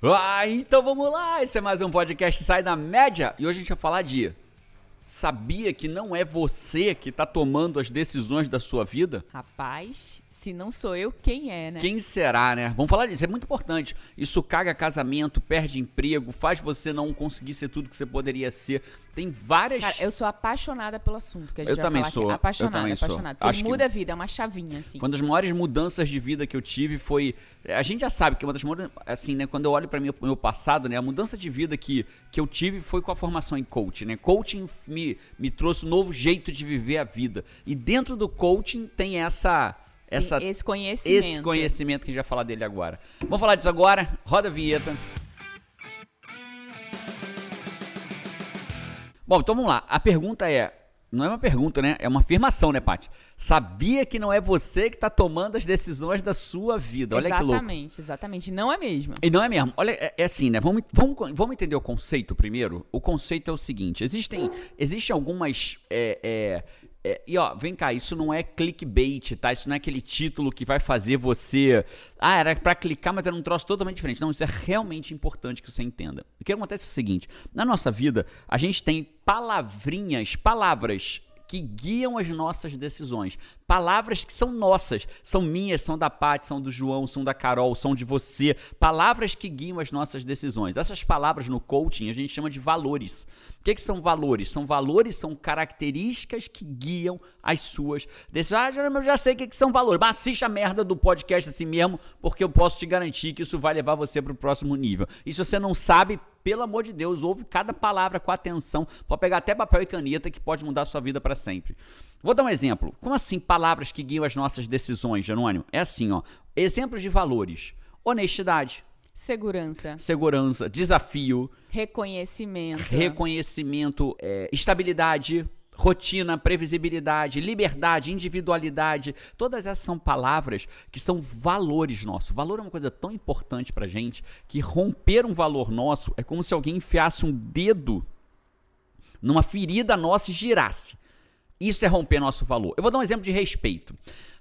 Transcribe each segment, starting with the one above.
Ah, então vamos lá! Esse é mais um podcast Sai da Média e hoje a gente vai falar de. Sabia que não é você que está tomando as decisões da sua vida? Rapaz, se não sou eu, quem é, né? Quem será, né? Vamos falar disso, é muito importante. Isso caga casamento, perde emprego, faz você não conseguir ser tudo que você poderia ser. Tem várias. Cara, eu sou apaixonada pelo assunto que a gente Eu vai também falar sou, aqui. eu Apaixonada, também sou. apaixonada. Acho que- muda a vida, é uma chavinha, assim. Uma das maiores mudanças de vida que eu tive foi. A gente já sabe que uma das maiores. Assim, né? Quando eu olho para o meu passado, né? A mudança de vida que, que eu tive foi com a formação em coaching, né? Coaching me, me trouxe um novo jeito de viver a vida. E dentro do coaching tem essa. Essa Esse conhecimento. esse conhecimento que a gente vai falar dele agora. Vamos falar disso agora. Roda a vinheta. Bom, então vamos lá. A pergunta é. Não é uma pergunta, né? É uma afirmação, né, Paty? Sabia que não é você que está tomando as decisões da sua vida. Olha que louco. Exatamente, exatamente. Não é mesmo. E não é mesmo. Olha, é, é assim, né? Vamos, vamos, vamos entender o conceito primeiro. O conceito é o seguinte: existem, existem algumas. é, é, é, e ó, vem cá, isso não é clickbait, tá? Isso não é aquele título que vai fazer você. Ah, era pra clicar, mas era um troço totalmente diferente. Não, isso é realmente importante que você entenda. O que acontece é o seguinte: na nossa vida, a gente tem palavrinhas, palavras que guiam as nossas decisões. Palavras que são nossas, são minhas, são da Paty, são do João, são da Carol, são de você. Palavras que guiam as nossas decisões. Essas palavras no coaching a gente chama de valores. O que, que são valores? São valores, são características que guiam as suas decisões. Ah, Jerônimo, eu já sei o que, que são valores. Mas assista a merda do podcast assim mesmo, porque eu posso te garantir que isso vai levar você para o próximo nível. E se você não sabe, pelo amor de Deus, ouve cada palavra com atenção. Pode pegar até papel e caneta que pode mudar a sua vida para sempre. Vou dar um exemplo. Como assim palavras que guiam as nossas decisões, Jerônimo? É assim, ó. Exemplos de valores: honestidade, Segurança, segurança, desafio, reconhecimento. reconhecimento, é, estabilidade, rotina, previsibilidade, liberdade, individualidade. Todas essas são palavras que são valores nossos. Valor é uma coisa tão importante pra gente que romper um valor nosso é como se alguém enfiasse um dedo numa ferida nossa e girasse. Isso é romper nosso valor. Eu vou dar um exemplo de respeito.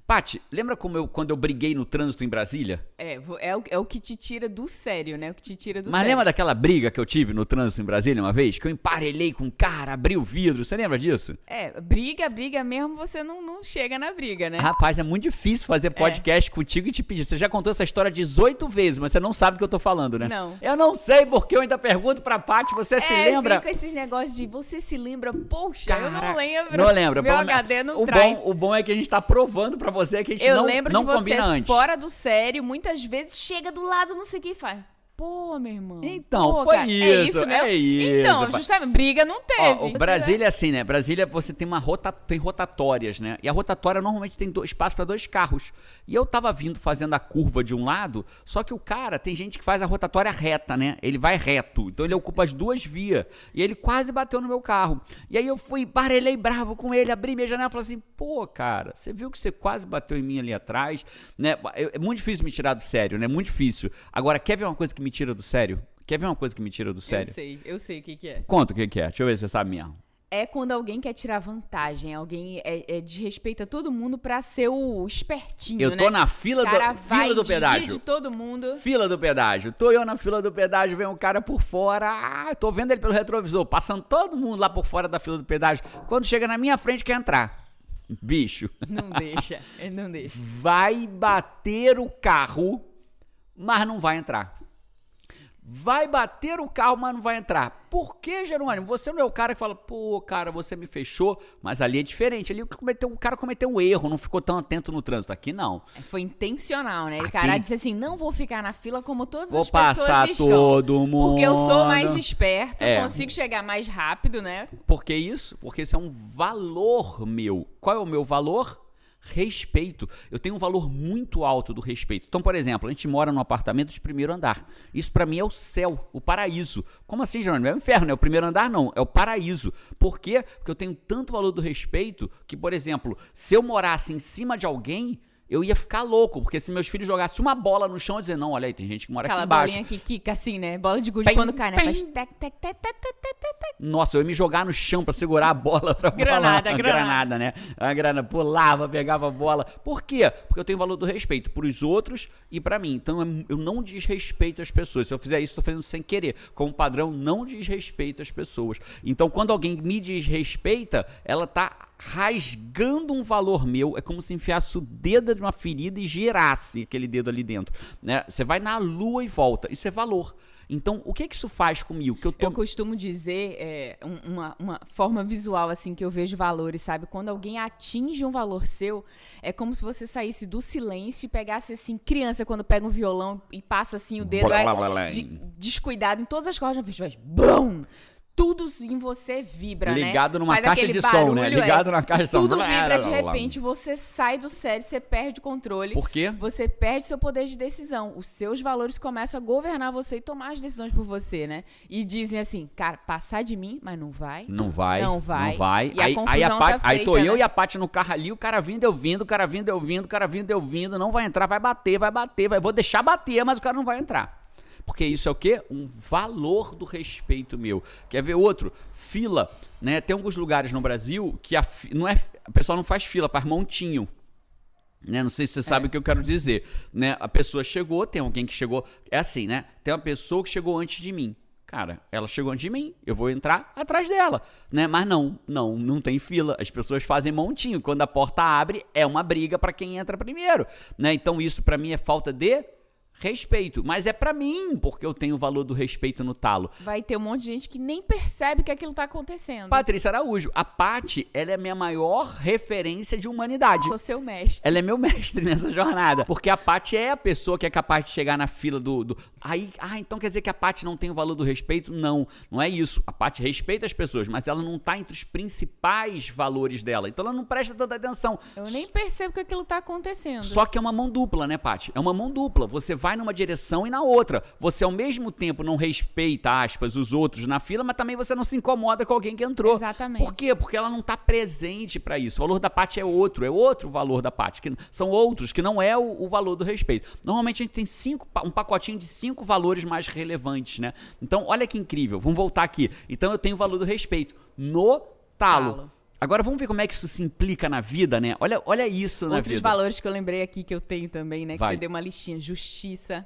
Pati, lembra como eu, quando eu briguei no trânsito em Brasília? É, é o, é o que te tira do sério, né? O que te tira do Mas sério. lembra daquela briga que eu tive no trânsito em Brasília uma vez? Que eu emparelhei com um cara, abri o vidro. Você lembra disso? É, briga, briga mesmo, você não, não chega na briga, né? Rapaz, é muito difícil fazer podcast contigo e te pedir. Você já contou essa história 18 vezes, mas você não sabe do que eu tô falando, né? Não. Eu não sei porque eu ainda pergunto pra Paty, você se é, lembra? vem com esses negócios de você se lembra, poxa, eu Cara, não lembro. Não lembra. Meu Pelo- HD não o traz. Bom, o bom é que a gente tá provando pra você que a gente eu não, lembro não de você combina antes. fora do sério, muitas vezes chega do lado, não sei o que e faz. Pô, meu irmão. Então, pô, foi cara, isso, É isso, é mesmo? isso, Então, pá. justamente, briga não teve. Ó, Brasília é assim, né? Brasília você tem uma rota, tem rotatórias, né? E a rotatória normalmente tem espaço para dois carros. E eu tava vindo fazendo a curva de um lado, só que o cara tem gente que faz a rotatória reta, né? Ele vai reto, então ele ocupa as duas vias. E ele quase bateu no meu carro. E aí eu fui, barelhei bravo com ele, abri minha janela e falei assim: "Pô, cara, você viu que você quase bateu em mim ali atrás, né? É muito difícil me tirar do sério, né? Muito difícil. Agora, quer ver uma coisa que me tira do sério? Quer ver uma coisa que me tira do sério? Eu sei, eu sei o que, que é. Conta o que que é. Deixa eu ver se você sabe mesmo. É quando alguém quer tirar vantagem, alguém é, é, desrespeita todo mundo pra ser o espertinho, Eu né? tô na fila do, cara vai, fila do pedágio. de todo mundo. Fila do pedágio. Tô eu na fila do pedágio, vem um cara por fora. Ah, tô vendo ele pelo retrovisor, passando todo mundo lá por fora da fila do pedágio. Quando chega na minha frente, quer entrar. Bicho, Não deixa, não deixa. vai bater o carro, mas não vai entrar. Vai bater o carro, mas não vai entrar. Por que, Jerônimo? Você não é o cara que fala, pô, cara, você me fechou, mas ali é diferente. Ali o, cometeu, o cara cometeu um erro, não ficou tão atento no trânsito. Aqui não. Foi intencional, né? O Aqui- cara disse assim: não vou ficar na fila como todas Vou as pessoas passar estão. todo mundo. Porque eu sou mais esperto, É. consigo chegar mais rápido, né? Por que isso? Porque isso é um valor meu. Qual é o meu valor? Respeito. Eu tenho um valor muito alto do respeito. Então, por exemplo, a gente mora num apartamento de primeiro andar. Isso pra mim é o céu, o paraíso. Como assim, Jerônimo? É o inferno, é o primeiro andar? Não, é o paraíso. Por quê? Porque eu tenho tanto valor do respeito que, por exemplo, se eu morasse em cima de alguém, eu ia ficar louco, porque se meus filhos jogassem uma bola no chão, eu ia dizer, não, olha aí, tem gente que mora Aquela aqui embaixo. bolinha que quica assim, né? Bola de gude quando cai, né? Faz tec, tec, tec, tec, tec. Nossa, eu ia me jogar no chão pra segurar a bola pra Granada, bola. granada. né? A granada pulava, pegava a bola. Por quê? Porque eu tenho o valor do respeito pros outros e pra mim. Então eu- eu não desrespeito as pessoas. Se eu fizer isso, tô fazendo sem querer. Como padrão, não desrespeito as pessoas. Então quando alguém me desrespeita, ela tá rasgando um valor meu. É como se enfiasse o dedo de uma ferida e girasse aquele dedo ali dentro. Né? Você vai na lua e volta. Isso é valor. Então, o que, que isso faz comigo? Que eu tô Eu costumo dizer é, um- uma, uma forma visual assim que eu vejo valores, sabe? Quando alguém atinge um valor seu, é como se você saísse do silêncio e pegasse assim, criança quando pega um violão e passa assim o dedo Blá, aí, blá, blá, de- descuidado em todas as cordas, faz BRUM! Tudo em você vibra, né? Ligado numa Faz caixa de som, né? barulho, é. Ligado numa caixa de som. Tudo Blá, vibra de repente, você sai do sério, você perde o controle. Por quê? Você perde seu poder de decisão. Os seus valores começam a governar você e tomar as decisões por você, né? E dizem assim, cara, passar de mim, mas não vai. Não vai. Não vai. Não vai. E a aí, confusão aí, a tá Paty- aí tô feita, eu né? e a Paty no carro ali, o cara vindo, eu vindo, o cara vindo, eu vindo, o cara vindo, eu vindo. Não vai entrar, vai bater, vai bater, vai. Vou deixar bater, mas o cara não vai entrar. Porque isso é o quê? Um valor do respeito meu. Quer ver outro? Fila. Né? Tem alguns lugares no Brasil que a, fi- não é, a pessoa não faz fila, faz montinho. Né? Não sei se você sabe o que eu quero dizer. Né? A pessoa chegou, tem alguém que chegou. É assim, né? Tem uma pessoa que chegou antes de mim. Cara, ela chegou antes de mim, eu vou entrar atrás dela, né? Mas não, não, não tem fila. As pessoas fazem montinho. Quando a porta abre, é uma briga pra quem entra primeiro, né? Então isso pra mim é falta de respeito, mas é pra mim, porque eu tenho o valor do respeito no talo. Vai ter um monte de gente que nem percebe que aquilo tá acontecendo. Patrícia Araújo, a Pati, ela é a minha maior referência de humanidade. Sou seu mestre. Ela é meu mestre nessa jornada. Porque a Paty é a pessoa que é capaz de chegar na fila do. do... Aí, ah, então quer dizer que a Paty não tem o valor do respeito? Não, não é isso. A Paty respeita as pessoas, mas ela não tá entre os principais valores dela. Então ela não presta tanta atenção. Eu nem percebo que aquilo tá acontecendo. Só que é uma mão dupla, né, Paty? É uma mão dupla. Você vai numa direção e na outra. Você, ao mesmo tempo, não respeita, aspas, os outros na fila, mas também você não se incomoda com alguém que entrou. Exatamente. Por quê? Porque ela não tá presente pra isso. O valor da Paty é outro, é outro valor da Paty. Que são outros, que não é o, o valor do respeito. Normalmente a gente tem cinco, um pacotinho de cinco valores mais relevantes, né? Então, olha que incrível. Vamos voltar aqui. Então, eu tenho o valor do respeito no talo. Talo. Agora vamos ver como é que isso se implica na vida, né? Olha, olha isso na Outros vida. valores que eu lembrei aqui que eu tenho também, né? Que Vai. você deu uma listinha. Justiça.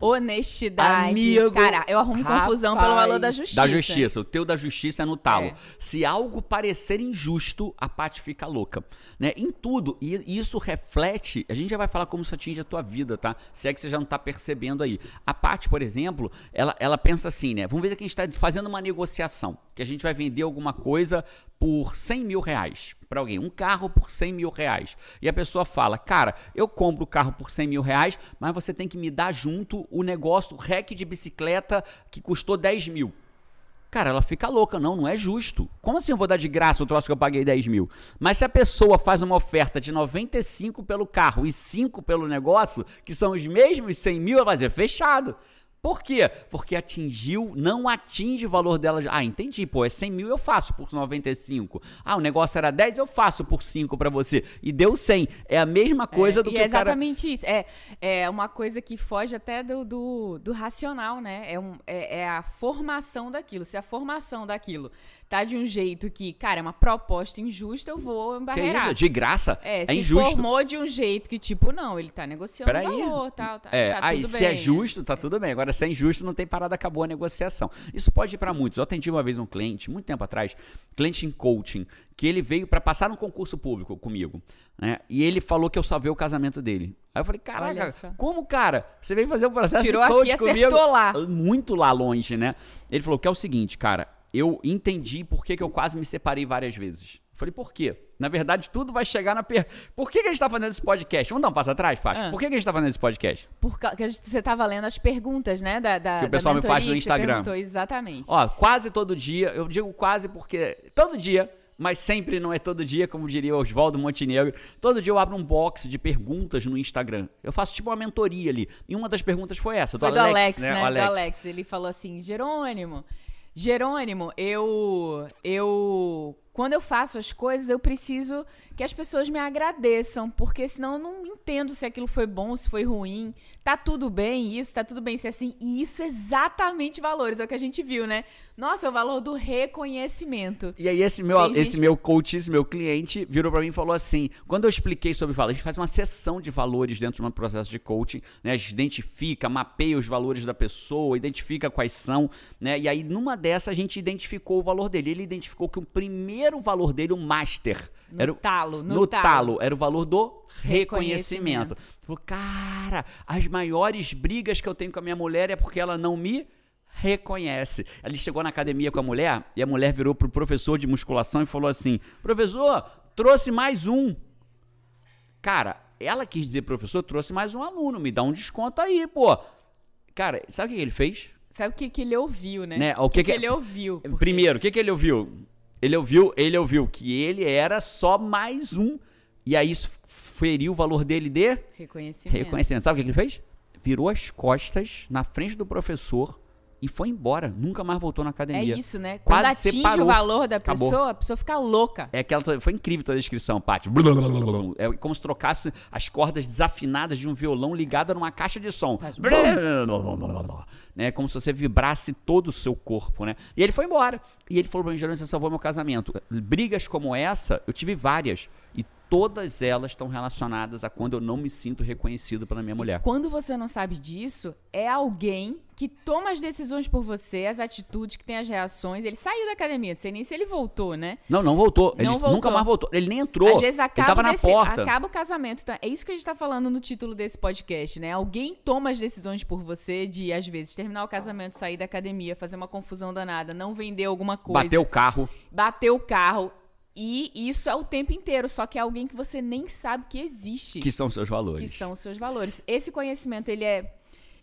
Honestidade. Amigo, Cara, eu arrumo confusão pelo valor da rapaz, justiça. Da justiça. O teu da justiça é no talo. É. Se algo parecer injusto, a Paty fica louca. Né? Em tudo. E isso reflete. A gente já vai falar como isso atinge a tua vida, tá? Se é que você já não tá percebendo aí. A Paty, por exemplo, ela, ela pensa assim, né? Vamos ver que a gente tá fazendo uma negociação. Que a gente vai vender alguma coisa por 100 mil reais para alguém. Um carro por 100 mil reais. E a pessoa fala, cara, eu compro o carro por 100 mil reais, mas você tem que me dar junto o negócio, o rec de bicicleta que custou 10 mil. Cara, ela fica louca, não, não é justo. Como assim eu vou dar de graça o troço que eu paguei 10 mil? Mas se a pessoa faz uma oferta de 95 pelo carro e 5 pelo negócio, que são os mesmos 100 mil, ela vai dizer fechado. Por quê? Porque atingiu, não atinge o valor dela. Ah, entendi, pô, é 100 mil eu faço por 95. Ah, o negócio era 10, eu faço por 5 pra você. E deu 100. É a mesma coisa É, do que é o cara... exatamente isso. É, é uma coisa que foge até do, do, do racional, né? É, um, é, é a formação daquilo. Se a formação daquilo tá de um jeito que, cara, é uma proposta injusta, eu vou é embarrear. De graça? É, É, se injusto. formou de um jeito que, tipo, não, ele tá negociando Peraí. valor, tal, tá, É, tá aí tudo se bem, é né? justo, tá tudo bem. Agora, se é injusto, não tem parada, acabou a negociação. Isso pode ir pra muitos. Eu atendi uma vez um cliente, muito tempo atrás, cliente em coaching, que ele veio pra passar um concurso público comigo, né? E ele falou que eu salvei o casamento dele. Aí eu falei, caraca, como, cara? Você veio fazer um processo Tirou de coach aqui comigo? acertou lá. Muito lá longe, né? Ele falou que é o seguinte, cara, eu entendi por que, que eu quase me separei várias vezes. Eu falei, por quê? Na verdade, tudo vai chegar na per... Por que, que a gente tá fazendo esse podcast? Vamos dar um passo atrás, Paty? Ah. Por que, que a gente tá fazendo esse podcast? Por causa que a gente- você tava lendo as perguntas, né? Da, da, Que o da pessoal me faz no mentoria Instagram. Exatamente. Ó, quase todo dia, eu digo quase porque todo dia, mas sempre não é todo dia, como diria Oswaldo Montenegro. Todo dia eu abro um box de perguntas no Instagram. Eu faço tipo uma mentoria ali. E uma das perguntas foi essa, do Foi do Alex, Alex, né? né? O Alex. Do Alex. Ele falou assim, Jerônimo, Jerônimo, eu eu quando eu faço as coisas, eu preciso que as pessoas me agradeçam, porque senão eu não entendo se aquilo foi bom, se foi ruim. Tá tudo bem isso, tá tudo bem se é assim. E isso é exatamente valores, é o que a gente viu, né? Nossa, é o valor do reconhecimento. E aí esse meu, esse gente... meu coach, esse meu cliente, virou para mim e falou assim, quando eu expliquei sobre valores, a gente faz uma sessão de valores dentro de um processo de coaching, né? A gente identifica, mapeia os valores da pessoa, identifica quais são, né? E aí numa dessa a gente identificou o valor dele. Ele identificou que o primeiro valor dele, o master, no era talo, no, no talo. talo, era o valor do reconhecimento. reconhecimento. Falou, cara, as maiores brigas que eu tenho com a minha mulher é porque ela não me reconhece. Ele chegou na academia com a mulher e a mulher virou pro professor de musculação e falou assim: professor, trouxe mais um. Cara, ela quis dizer, professor, trouxe mais um aluno, me dá um desconto aí, pô. Cara, sabe o que ele fez? Sabe o que, que ele ouviu, né? né? O que, que, que ele ouviu? Porque... Primeiro, o que, que ele ouviu? Ele ouviu, ele ouviu que ele era só mais um. E aí isso feriu o valor dele de reconhecimento. reconhecimento. Sabe o que ele fez? Virou as costas na frente do professor e foi embora. Nunca mais voltou na academia. É isso, né? Quase Quando atinge separou. o valor da pessoa, Acabou. a pessoa fica louca. É que ela foi incrível toda a descrição, Paty. É como se trocasse as cordas desafinadas de um violão ligada numa caixa de som. Né? Como se você vibrasse todo o seu corpo, né? E ele foi embora. E ele falou pra mim, Jerônimo, você salvou meu casamento. Brigas como essa, eu tive várias. E todas elas estão relacionadas a quando eu não me sinto reconhecido pela minha mulher. Quando você não sabe disso, é alguém que toma as decisões por você, as atitudes, que tem as reações. Ele saiu da academia, não sei nem se ele voltou, né? Não, não voltou. Não ele voltou. nunca mais voltou. Ele nem entrou. Às vezes ele acaba, tava na desse- porta. acaba o casamento. Então, é isso que a gente tá falando no título desse podcast, né? Alguém toma as decisões por você de, às vezes, terminar o casamento, sair da academia, fazer uma confusão danada, não vender alguma coisa. Bateu o carro. bater o carro. E isso é o tempo inteiro, só que é alguém que você nem sabe que existe. Que são seus valores. que são os seus valores. Esse conhecimento, ele é,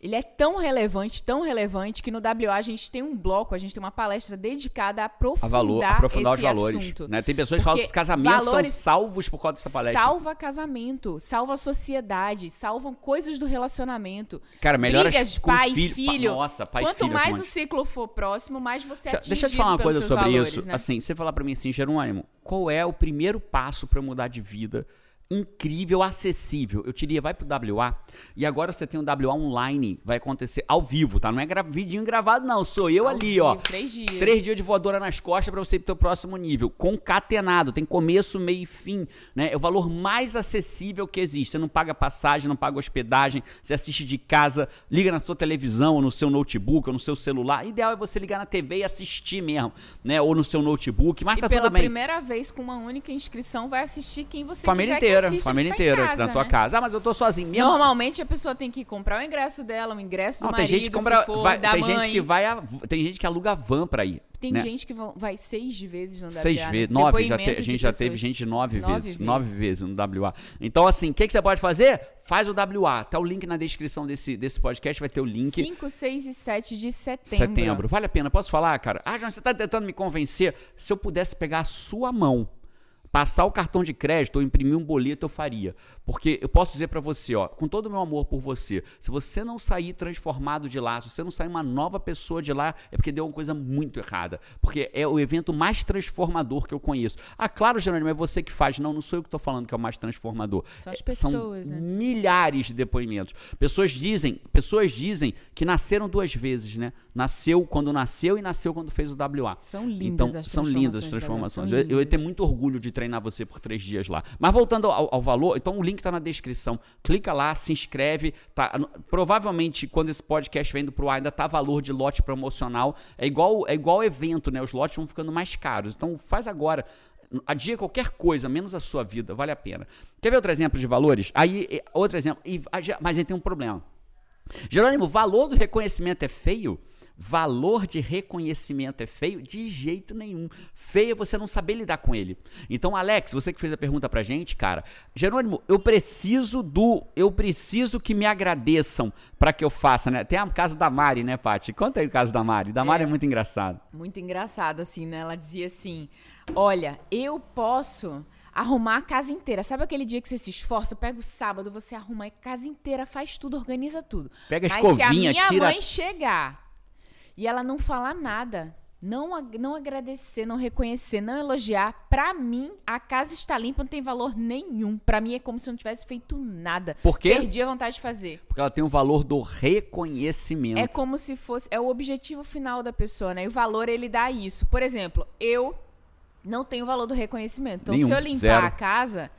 ele é tão relevante, tão relevante, que no WA a gente tem um bloco, a gente tem uma palestra dedicada a a aprofundar, valor, aprofundar os valores. assunto. Né? Tem pessoas que falam que os Porque casamentos são salvos por causa dessa palestra. Salva casamento, salva sociedade, salvam coisas do relacionamento. Cara, melhora Brigas, pai, filho. filho. Nossa, pai Quanto filho. mais o monte. ciclo for próximo, mais você é Deixa- eu te falar uma coisa sobre valores, isso. né? Assim, você falar pra mim assim, Jerônimo, qual é o primeiro passo eu mudar de vida? Incrível, acessível. Eu diria, vai pro WA. E agora você tem um WA online, vai acontecer ao vivo, tá? Não é gra vidinho gravado, não. Sou eu Ao ali, ó. vivo, Três dias. Três dias de voadora nas costas pra você ir pro teu próximo nível. Concatenado, tem começo, meio e fim. Né? É o valor mais acessível que existe. Você não paga passagem, não paga hospedagem, você assiste de casa, liga na sua televisão, ou no seu notebook, ou no seu celular. O ideal é você ligar na TV e assistir mesmo, né? Ou no seu notebook, mas E tá pela tudo bem. primeira vez, com uma única inscrição, vai assistir quem você Família quiser que inteira, família tá inteira, casa, na tua né? casa. Ah, mas eu tô sozinho mesmo. Normalmente a pessoa tem que comprar o ingresso dela, o ingresso do Não, tem marido, gente que compra, for, vai- tem mãe. gente que vai, a- tem gente que aluga van pra ir. Tem né? gente que vai seis vezes no WA. Seis né? vezes, nove, já te- a gente já teve gente nove, Nove vezes, vezes. nove vezes no WA. Então, assim, o que, que você pode fazer? Faz o WA. Tá o link na descrição desse, desse podcast, vai ter o link. 5, 6 e 7 de setembro. Setembro. Vale a pena, posso falar, cara? Ah, João, você tá tentando me convencer. Se eu pudesse pegar a sua mão, passar o cartão de crédito ou imprimir um boleto, eu faria. Porque eu posso dizer pra você, ó, com todo o meu amor por você, se você não sair transformado de lá, se você não sair uma nova pessoa de lá, é porque deu uma coisa muito errada. Porque é o evento mais transformador que eu conheço. Ah, claro, Jerônimo, é você que faz. Não, não sou eu que tô falando que é o mais transformador. São as É, pessoas, São né? milhares de depoimentos. Pessoas dizem, pessoas dizem que nasceram duas vezes, né? Nasceu quando nasceu e nasceu quando fez o WA. São lindas Então, as são lindas as transformações, transformações. Eu, eu ia ter lindas. muito orgulho de treinar você por três dias lá. Mas voltando ao, ao valor, então o link está na descrição. Clica lá, se inscreve. Tá, provavelmente, quando esse podcast vem pro ar, ainda tá valor de lote promocional. É igual, é igual evento, né? Os lotes vão ficando mais caros. Então faz agora. Adia qualquer coisa, menos a sua vida, vale a pena. Quer ver outro exemplo de valores? Aí, outro exemplo. Ah, mas aí tem um problema. Jerônimo, valor do reconhecimento é feio? Valor de reconhecimento é feio? De jeito nenhum. Feio é você não saber lidar com ele. Então, Alex, você que fez a pergunta pra gente, cara, Jerônimo, eu preciso do. Eu preciso que me agradeçam pra que eu faça, né? Tem o caso da Mari, né, Paty? Conta aí o caso da Mari. Da Mari é, É. muito engraçado. Muito engraçado, assim, né? Ela dizia assim: Olha, eu posso arrumar a casa inteira. Sabe aquele dia que você se esforça, pega o sábado, você arruma a casa inteira, faz tudo, organiza tudo. Pega a Mas se a escovinha, minha tira- mãe chegar e ela não falar nada, não, não agradecer, não reconhecer, não elogiar, pra mim, a casa está limpa, não tem valor nenhum. Pra mim é como se eu não tivesse feito nada. Por quê? Perdi a vontade de fazer. Porque ela tem o valor do reconhecimento. É como se fosse. É o objetivo final da pessoa, né? E o valor ele dá isso. Por exemplo, eu não tenho o valor do reconhecimento. Então, Nenhum, se eu limpar zero. a casa,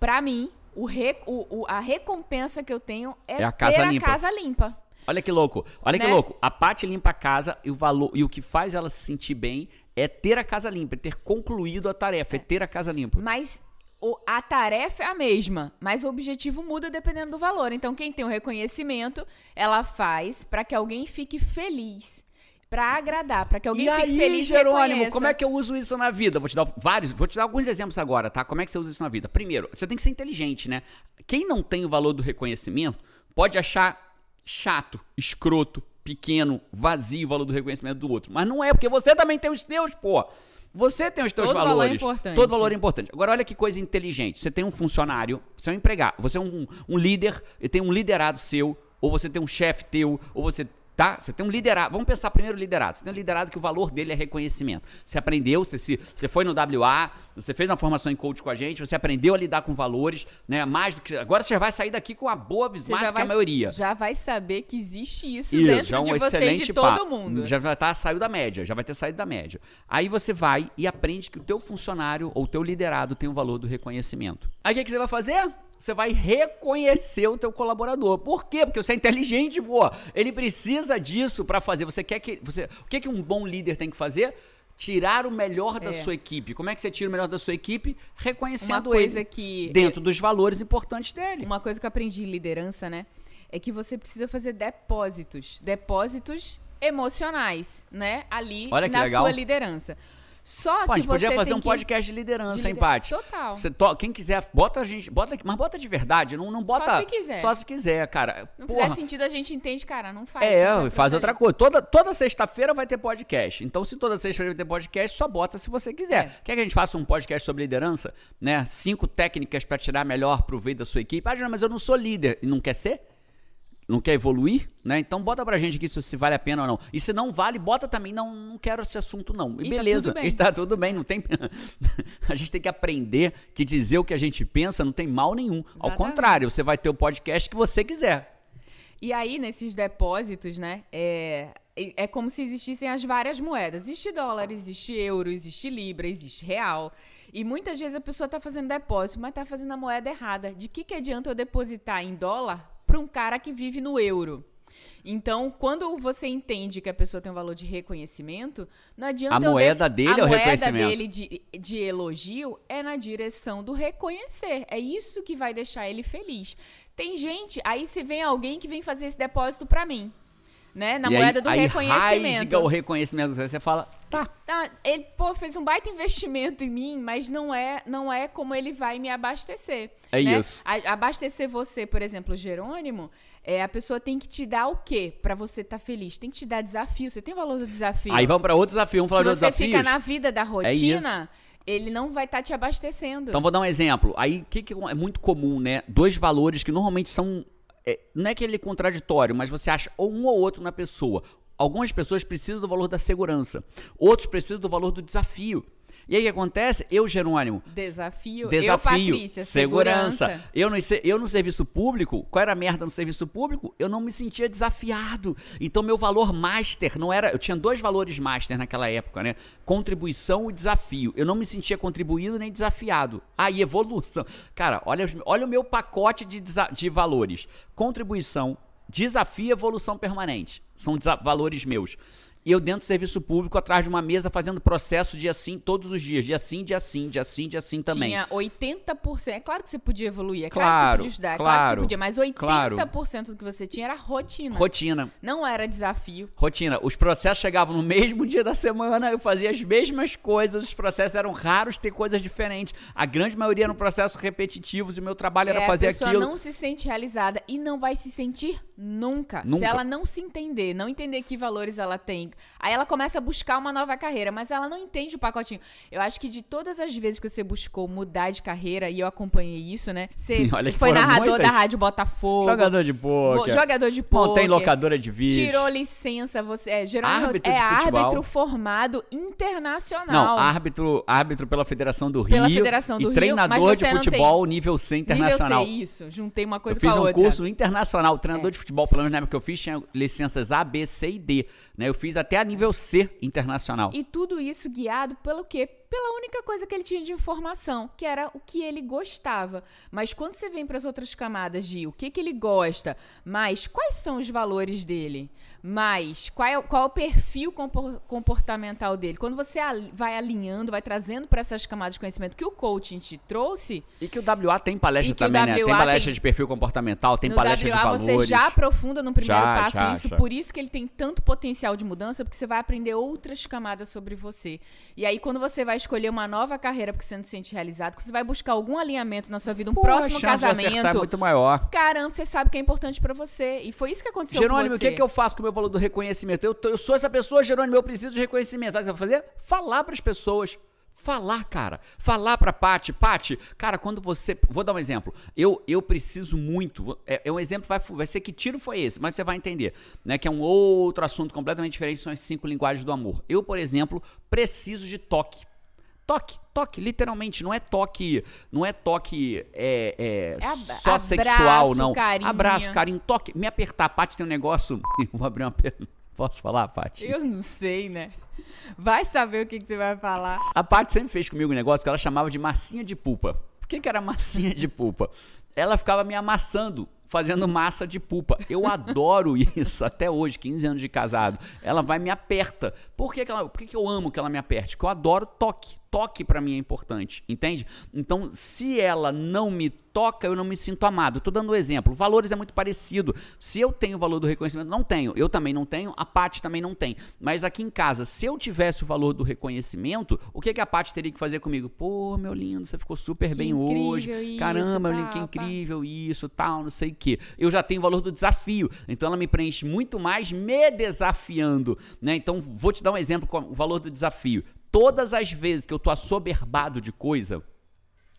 pra mim, o re- o- o- a recompensa que eu tenho é, É a casa ter limpa. a casa limpa. Olha que louco. Olha que Né? louco. A Paty limpa a casa e o valor e o que faz ela se sentir bem é ter a casa limpa, é ter concluído a tarefa, é, ter a casa limpa. Mas o- a tarefa é a mesma, mas o objetivo muda dependendo do valor. Então, quem tem o reconhecimento, ela faz pra que alguém fique feliz. Pra agradar, pra que alguém E fique aí, feliz e Jerônimo, reconheça. como é que eu uso isso na vida? Vou te dar vários, vou te dar alguns exemplos agora, tá? Como é que você usa isso na vida? Primeiro, você tem que ser inteligente, né? Quem não tem o valor do reconhecimento pode achar chato, escroto, pequeno, vazio o valor do reconhecimento do outro. Mas não é, porque você também tem os teus, pô. Você tem os teus Todo valor é valores. importante. Todo valor é importante. Agora, olha que coisa inteligente. Você tem um funcionário, você é um empregado, você é um, um líder, e tem um liderado seu, ou você tem um chefe teu, ou você. Tá? Você tem um liderado. Vamos pensar primeiro liderado. Você tem um liderado que o valor dele é reconhecimento. Você aprendeu, você, se, você foi no WA, você fez uma formação em coach com a gente, você aprendeu a lidar com valores, né? Mais do que. Agora você já vai sair daqui com uma boa visão, mais que a maioria. já vai saber que existe isso, Isso, dentro já é um de você e de todo mundo. Já vai estar saiu da média, já vai ter saído da média. Aí você vai e aprende que o teu funcionário ou o teu liderado tem o valor do reconhecimento. Aí o que, que você vai fazer? Você vai reconhecer o teu colaborador. Por quê? Porque você é inteligente, pô. Ele precisa disso para fazer. Você quer que você, o que que um bom líder tem que fazer? Tirar o melhor da É. sua equipe. Como é que você tira o melhor da sua equipe? Uma Reconhecendo coisa ele que dentro dos valores importantes dele. Uma coisa que eu aprendi em liderança, né? É que você precisa fazer depósitos. Depósitos emocionais, né? Ali Olha que na legal. sua liderança. Só Pô, a que gente você podia fazer um que... podcast de liderança, de hein, lider- Paty? Total. To- Quem quiser, bota a gente. Bota, aqui- mas bota de verdade. Não, não bota. se quiser. Só se quiser, cara. Não Porra. fizer sentido, a gente entende, cara, não faz. É, não faz outra coisa. Toda, toda sexta-feira vai ter podcast. Então, se toda sexta-feira vai ter podcast, só bota se você quiser. É. Quer que a gente faça um podcast sobre liderança? Né? Cinco técnicas para tirar melhor proveito da sua equipe. Ah, mas eu não sou líder. E não quer ser? Não quer evoluir? Né? Então bota pra gente aqui se, se vale a pena ou não. E se não vale, bota também, não, não quero esse assunto não. E, E tá beleza. bem. E tá tudo bem, não tem. a gente tem que aprender que dizer o que a gente pensa não tem mal nenhum. Ao Exatamente. contrário, você vai ter o podcast que você quiser. E aí, nesses depósitos, né? É, é como se existissem as várias moedas. Existe dólar, existe euro, existe libra, existe real. E muitas vezes a pessoa tá fazendo depósito, mas tá fazendo a moeda errada. De que, que adianta eu depositar em dólar para um cara que vive no euro? Então, quando você entende que a pessoa tem um valor de reconhecimento, não adianta A moeda def- dele é o A moeda reconhecimento. dele de, de elogio é na direção do reconhecer. É isso que vai deixar ele feliz. Tem gente, aí se vem alguém que vem fazer esse depósito pra mim, né? Na e moeda aí, do aí reconhecimento. rasga o reconhecimento. Você fala, tá. Tá, ele pô, fez um baita investimento em mim, mas não é, não é como ele vai me abastecer. É né? isso. A- abastecer você, por exemplo, Jerônimo, é, a pessoa tem que te dar o quê pra você estar feliz? Tem que te dar desafio. Você tem o valor do desafio. Aí vamos para outro desafio. Vamos falar Se de você desafios. fica na vida da isso. rotina, ele não vai estar te abastecendo. Então vou dar um exemplo. Aí o que, que é muito comum, né? Dois valores que normalmente são. é, não é que ele é contraditório, mas você acha ou um ou outro na pessoa. Algumas pessoas precisam do valor da segurança, outros precisam do valor do desafio. E aí o que acontece? Eu, Jerônimo, Desafio, desafio, eu, Patrícia, segurança. segurança. Eu no, eu no serviço público, qual era a merda no serviço público? Eu não me sentia desafiado. Então meu valor master não era, eu tinha dois valores master naquela época, né? Contribuição e desafio. Eu não me sentia contribuído nem desafiado. Aí evolução. Cara, olha, olha o meu pacote de, de valores. Contribuição, desafio evolução permanente. São valores meus. E eu dentro do serviço público, atrás de uma mesa, fazendo processo de assim todos os dias. Dia sim, dia sim, dia sim, dia sim também. Tinha 80%. É claro que você podia evoluir, é Claro, claro, que você podia estudar, é claro que claro, você podia, mas 80% claro. do que você tinha era rotina. Rotina. Não era desafio. Rotina. Os processos chegavam no mesmo dia da semana, eu fazia as mesmas coisas, os processos eram raros ter coisas diferentes. A grande maioria eram processos repetitivos e o meu trabalho era É, fazer a pessoa aquilo. não se sente realizada e não vai se sentir nunca. Nunca. Se ela não se entender, não entender que valores ela tem. Aí ela começa a buscar uma nova carreira, mas ela não entende o pacotinho. Eu acho que de todas as vezes que você buscou mudar de carreira, e eu acompanhei isso, né? Você foi narrador muitas... da Rádio Botafogo. Jogador de poker. Jogador de poker. Montei locadora de vídeo. Tirou licença, você é, árbitro é árbitro formado internacional. Não, árbitro, árbitro pela Federação do Rio. Pela Federação do e Rio, treinador de futebol nível C internacional. Nível C, isso. Juntei uma coisa eu com a outra. Eu fiz um curso internacional, treinador é. de futebol, pelo menos na época que eu fiz, tinha licenças A, B, C e D. Né? Eu fiz até a nível C internacional. E tudo isso guiado pelo quê? Pela única coisa que ele tinha de informação, que era o que ele gostava. Mas quando você vem para as outras camadas de o que, que ele gosta, mas quais são os valores dele, mas qual é, qual é o perfil comportamental dele, quando você vai alinhando, vai trazendo para essas camadas de conhecimento que o coaching te trouxe. E que o WA tem palestra também, né? Tem palestra tem, de perfil comportamental, tem palestra WA de valores. você já aprofunda no primeiro já, passo já, isso, já. por isso que ele tem tanto potencial de mudança, porque você vai aprender outras camadas sobre você. E aí, quando você vai escolher uma nova carreira porque você não se sente realizado, que você vai buscar algum alinhamento na sua vida, um Pô, próximo casamento. É muito maior. Caramba, você sabe que é importante para você. E foi isso que aconteceu Jerônimo, com você. o que, é que eu faço com o meu valor do reconhecimento? Eu, tô, eu sou essa pessoa, Jerônimo, eu preciso de reconhecimento. Sabe o que você vai fazer? Falar para as pessoas falar, cara. Falar pra Pati, Pati, cara, quando você. Vou dar um exemplo. Eu, eu preciso muito. É, é um exemplo, vai, vai ser que tiro foi esse, mas você vai entender. Né? Que é um outro assunto completamente diferente, são as cinco linguagens do amor. Eu, por exemplo, preciso de toque. Toque, toque, literalmente, não é toque, não é toque é, é, é só abraço, sexual, não. Carinho. Abraço, carinho, toque, me apertar. A Paty tem um negócio. Vou abrir uma pergunta. Posso falar, Paty? Eu não sei, né? Vai saber o que, que você vai falar. A Paty sempre fez comigo um negócio que ela chamava de massinha de pulpa. Por que, que era massinha de pulpa? Ela ficava me amassando fazendo massa de pulpa. Eu adoro isso até hoje, 15 anos de casado. Ela vai me aperta. Por que, que, ela, por que, que eu amo que ela me aperte? Porque eu adoro toque. Toque para mim é importante, entende? Então, se ela não me toca, eu não me sinto amado. Estou dando um exemplo. Valores é muito parecido. Se eu tenho o valor do reconhecimento, não tenho. Eu também não tenho, a Paty também não tem. Mas aqui em casa, se eu tivesse o valor do reconhecimento, o que, que a Paty teria que fazer comigo? Pô, meu lindo, você ficou super que bem hoje. Isso, Caramba, meu lindo, que incrível isso, tal, não sei o quê. Eu já tenho o valor do desafio. Então ela me preenche muito mais me desafiando. Né? Então, vou te dar um exemplo com o valor do desafio. Todas as vezes que eu tô assoberbado de coisa,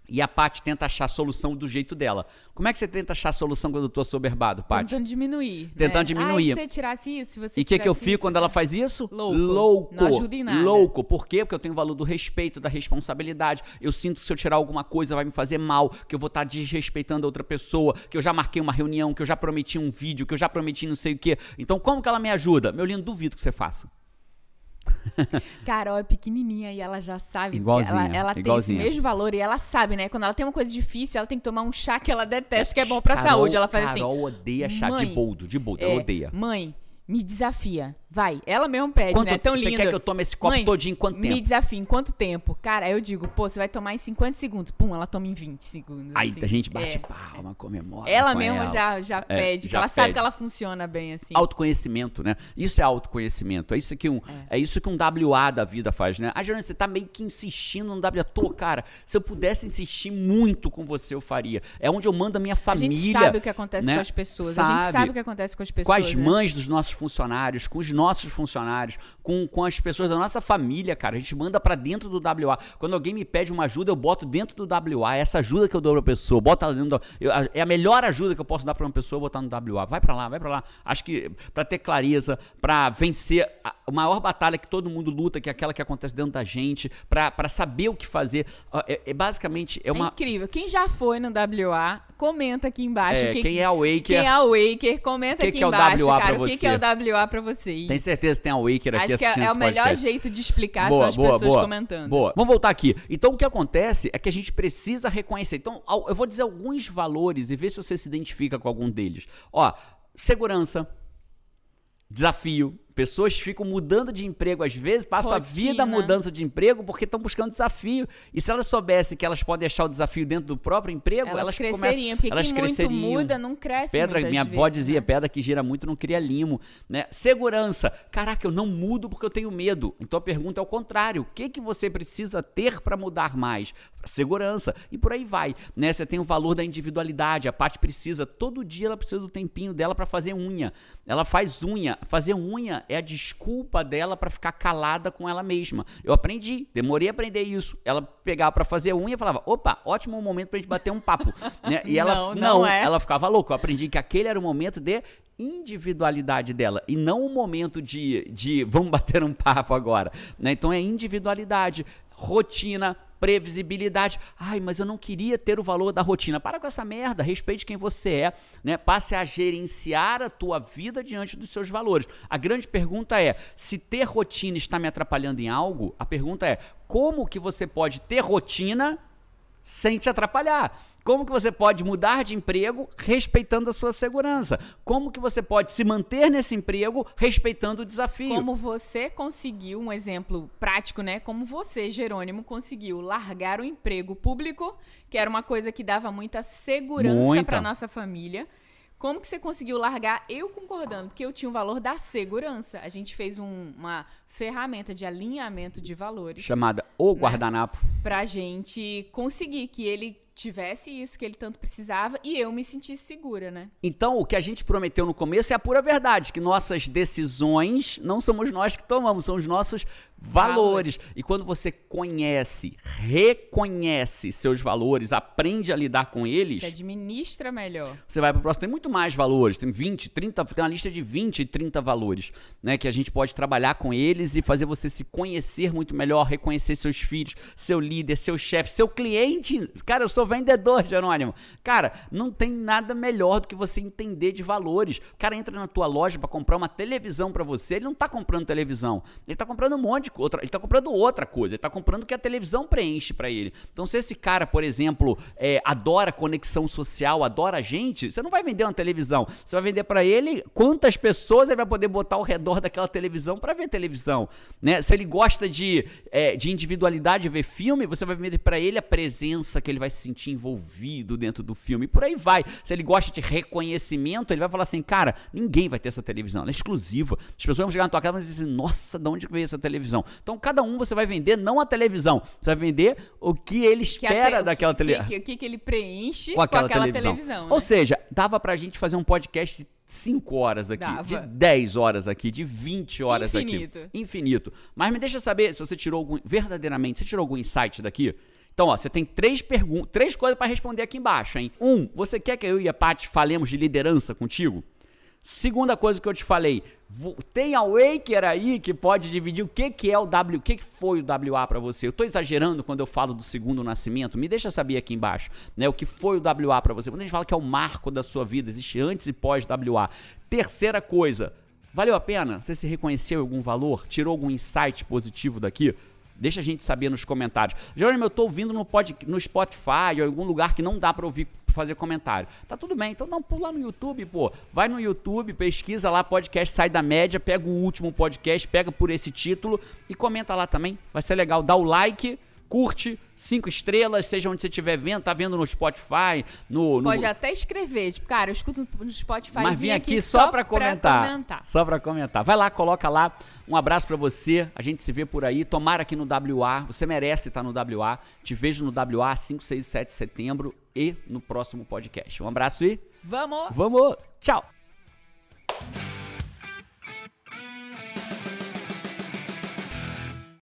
e a Paty tenta achar a solução do jeito dela. Como é que você tenta achar a solução quando eu tô soberbado, Paty? Tentando diminuir. Tentando né? diminuir. Ah, se você tirasse isso, se você E o que, que eu fico isso, quando ela faz isso? Louco. Louco. Não ajuda em nada. Louco. Por quê? Porque eu tenho o valor do respeito, da responsabilidade. Eu sinto que se eu tirar alguma coisa vai me fazer mal, que eu vou estar tá desrespeitando a outra pessoa, que eu já marquei uma reunião, que eu já prometi um vídeo, que eu já prometi não sei o quê. Então, como que ela me ajuda? Meu lindo, duvido que você faça. Carol é pequenininha e ela já sabe. Igualzinha, ela, ela tem esse mesmo valor e ela sabe, né? Quando ela tem uma coisa difícil, ela tem que tomar um chá que ela detesta, que é bom pra Carol, saúde. Ela faz Carol assim. Carol odeia chá de boldo, de boldo, é, ela odeia. Mãe, me desafia. Vai. Ela mesmo pede, quanto, né? Tão lindo. Você quer que eu tome esse copo Mãe, todinho em quanto tempo? Me desafia em quanto tempo? Cara, eu digo, pô, você vai tomar em 50 segundos. Pum, ela toma em 20 segundos. Aí assim. a gente bate é. palma, comemora. Ela com mesma ela. já, já É, pede, já ela pede. sabe que ela funciona bem assim. Autoconhecimento, né? Isso é autoconhecimento. É isso que um, é. isso que um WA da vida faz, né? Ah, Jerônimo, você tá meio que insistindo no WA. Tô, cara, se eu pudesse insistir muito com você, eu faria. É onde eu mando a minha A família. gente sabe o que acontece né? com as pessoas. A gente Sabe. sabe o que acontece com as pessoas. com as né? mães dos nossos funcionários, com os nossos funcionários, com, com as pessoas da nossa família, cara. A gente manda pra dentro do WA. Quando alguém me pede uma ajuda, eu boto dentro do WA. É essa ajuda que eu dou pra pessoa. Bota dentro do, eu- a- É a melhor ajuda que eu posso dar pra uma pessoa, botar no WA. Vai pra lá, vai pra lá. Acho que pra ter clareza, pra vencer a, a maior batalha que todo mundo luta, que é aquela que acontece dentro da gente, pra, pra saber o que fazer. É, é basicamente é É uma. incrível. Quem já foi no WA, comenta aqui embaixo. é, quem, quem é a Waker, quem é o Waker, comenta Que aqui que é o embaixo, WA cara. O que, que você? é o WA pra vocês? tem certeza que tem a Waker aqui Acho que é, é o melhor jeito de explicar Boa, são as boa, pessoas boa, comentando. Boa. Vamos voltar aqui. Então, o que acontece é que a gente precisa reconhecer. Então, eu vou dizer alguns valores e ver se você se identifica com algum deles. Ó, segurança, desafio. Pessoas ficam mudando de emprego às vezes, passam a vida Rotina. mudança de emprego porque estão buscando desafio. E se elas soubessem que elas podem achar o desafio dentro do próprio emprego, Elas, elas, cresceriam, começam, porque elas quem muito cresceriam. muda não cresce Pedra, minha avó vezes, dizia, né? pedra que gira muito não cria limo, né? Segurança. Caraca, eu não mudo porque eu tenho medo. Então a pergunta é o contrário. O que que você precisa ter para mudar mais? Segurança. E por aí vai, né? Você tem o valor da individualidade. A Paty precisa todo dia ela precisa do tempinho dela para fazer unha. Ela faz unha. Fazer unha é a desculpa dela para ficar calada com ela mesma. Eu aprendi, demorei a aprender isso. Ela pegava para fazer unha e falava: opa, ótimo momento pra gente bater um papo. né? E ela, Não, não, não é. ela ficava louca. Eu aprendi que aquele era o momento de individualidade dela e não o momento de, de vamos bater um papo agora. Né? Então é individualidade, rotina, previsibilidade. Ai, mas eu não queria ter o valor da rotina. Para com essa merda, respeite quem você é, né? Passe a gerenciar a tua vida diante dos seus valores. A grande pergunta é: se ter rotina está me atrapalhando em algo? A pergunta é: como que você pode ter rotina sem te atrapalhar? Como que você pode mudar de emprego respeitando a sua segurança? Como que você pode se manter nesse emprego respeitando o desafio? Como você conseguiu, um exemplo prático, né? Como você, Jerônimo, conseguiu largar o emprego público, que era uma coisa que dava muita segurança para nossa família. Como que você conseguiu largar? Eu concordando, porque eu tinha o valor da segurança. A gente fez um- uma ferramenta de alinhamento de valores Chamada o guardanapo. pra gente conseguir que ele tivesse isso que ele tanto precisava e eu me sentisse segura, né? Então, o que a gente prometeu no começo é a pura verdade, que nossas decisões não somos nós que tomamos, são os nossos valores. E quando você conhece, reconhece seus valores, aprende a lidar com eles, Se administra melhor. você vai para o próximo. Tem muito mais valores, tem 20, 30, tem uma lista de 20 e 30 valores, né? Que a gente pode trabalhar com eles e fazer você se conhecer muito melhor, reconhecer seus filhos, seu líder, seu chefe, seu cliente. Cara, eu sou vendedor, Jerônimo. Cara, não tem nada melhor do que você entender de valores. O cara entra na tua loja para comprar uma televisão para você, ele não tá comprando televisão, ele tá comprando um monte de outra, ele tá comprando outra coisa, ele tá comprando o que a televisão preenche para ele. Então, se esse cara, por exemplo, é, adora conexão social, adora gente, você não vai vender uma televisão, você vai vender para ele quantas pessoas ele vai poder botar ao redor daquela televisão para ver televisão, né? Se ele gosta de, é, de individualidade, ver filme, você vai vender para ele a presença que ele vai se sentir envolvido dentro do filme, e por aí vai. Se ele gosta de reconhecimento, ele vai falar assim, cara, ninguém vai ter essa televisão, ela é exclusiva. As pessoas vão chegar na tua casa e vão dizer assim, nossa, de onde que veio essa televisão? Então, cada um você vai vender não a televisão, você vai vender o que ele Que espera te- o daquela que- televisão que- O que, que ele preenche com aquela, televisão. televisão. né? Ou seja, dava pra gente fazer um podcast de 5 horas aqui, Dava. de 10 horas aqui, de 20 horas Infinito. aqui. Infinito. Mas me deixa saber se você tirou algum, verdadeiramente, você tirou algum insight daqui? Então, ó, você tem três perguntas, três coisas pra responder aqui embaixo, hein? Um, você quer que eu e a Paty falemos de liderança contigo? Segunda coisa que eu te falei, tem a Waker aí que pode dividir o que, que é o W, o que, que foi o WA pra você. Eu tô exagerando quando eu falo do segundo nascimento, me deixa saber aqui embaixo, né, o que foi o WA pra você. Quando a gente fala que é o marco da sua vida, existe antes e pós WA. Terceira coisa, valeu a pena? Você se reconheceu em algum valor? Tirou algum insight positivo daqui? Deixa a gente saber nos comentários. Jerônimo, eu tô ouvindo no, pod, no Spotify ou em algum lugar que não dá pra ouvir fazer comentário. Tá tudo bem, então dá um pulo lá no YouTube, pô. Vai no YouTube, pesquisa lá podcast Sai da Média, pega o último podcast, pega por esse título e comenta lá também. Vai ser legal. Dá o like, curte, cinco estrelas, seja onde você estiver vendo, tá vendo no Spotify, no... no Pode até escrever, tipo, cara, eu escuto no Spotify mas vim aqui só pra comentar. comentar. Só pra comentar. Vai lá, coloca lá. Um abraço pra você. A gente se vê por aí. Tomara aqui no WA. Você merece estar no WA. Te vejo no WA 5, 6 e 7 de setembro e no próximo podcast. Um abraço e Vamos! vamos. Tchau.